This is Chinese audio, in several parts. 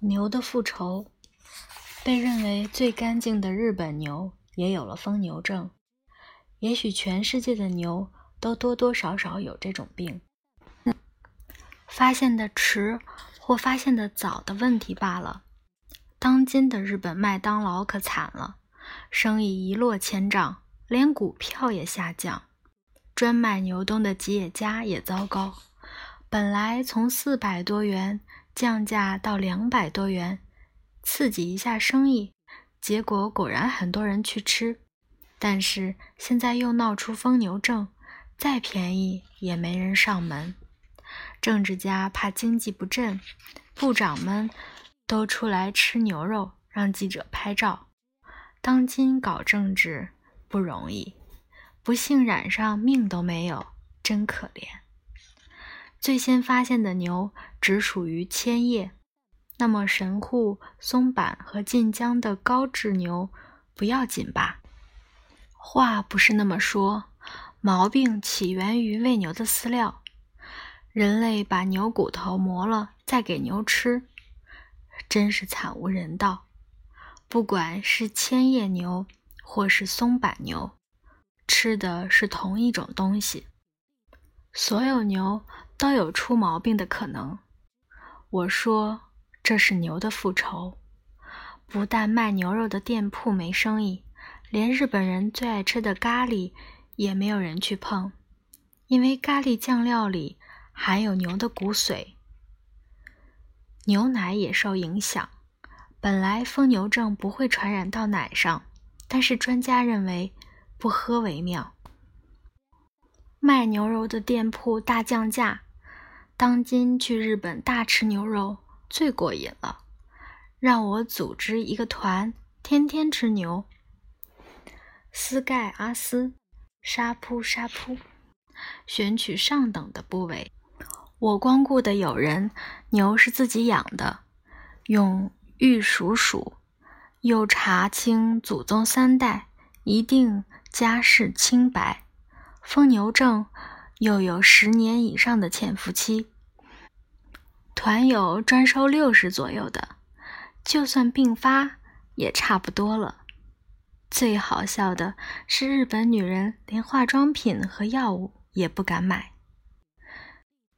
牛的复仇，被认为最干净的日本牛也有了疯牛症。也许全世界的牛都多多少少有这种病，发现的迟或发现的早的问题罢了。当今的日本麦当劳可惨了，生意一落千丈，连股票也下降。专卖牛冬的吉野家也糟糕，本来从四百多元。降价到两百多元，刺激一下生意，结果果然很多人去吃。但是现在又闹出疯牛症，再便宜也没人上门。政治家怕经济不振，部长们都出来吃牛肉，让记者拍照。当今搞政治不容易，不幸染上命都没有，真可怜。最先发现的牛只属于千叶，那么神户、松坂和晋江的高质牛不要紧吧？话不是那么说，毛病起源于喂牛的饲料。人类把牛骨头磨了再给牛吃，真是惨无人道。不管是千叶牛或是松坂牛，吃的是同一种东西。所有牛。都有出毛病的可能。我说这是牛的复仇。不但卖牛肉的店铺没生意，连日本人最爱吃的咖喱也没有人去碰，因为咖喱酱料里含有牛的骨髓。牛奶也受影响。本来疯牛症不会传染到奶上，但是专家认为不喝为妙。卖牛肉的店铺大降价。当今去日本大吃牛肉最过瘾了，让我组织一个团，天天吃牛。斯盖阿斯，沙扑沙扑，选取上等的部位。我光顾的友人，牛是自己养的，用玉鼠鼠，又查清祖宗三代，一定家世清白。疯牛症。又有十年以上的潜伏期，团友专收六十左右的，就算病发也差不多了。最好笑的是，日本女人连化妆品和药物也不敢买。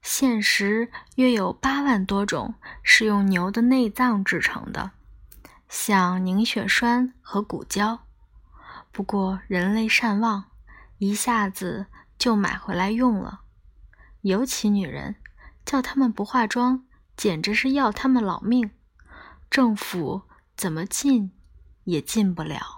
现实约有八万多种是用牛的内脏制成的，像凝血栓和骨胶。不过人类善忘，一下子。就买回来用了，尤其女人，叫她们不化妆，简直是要她们老命。政府怎么禁也禁不了。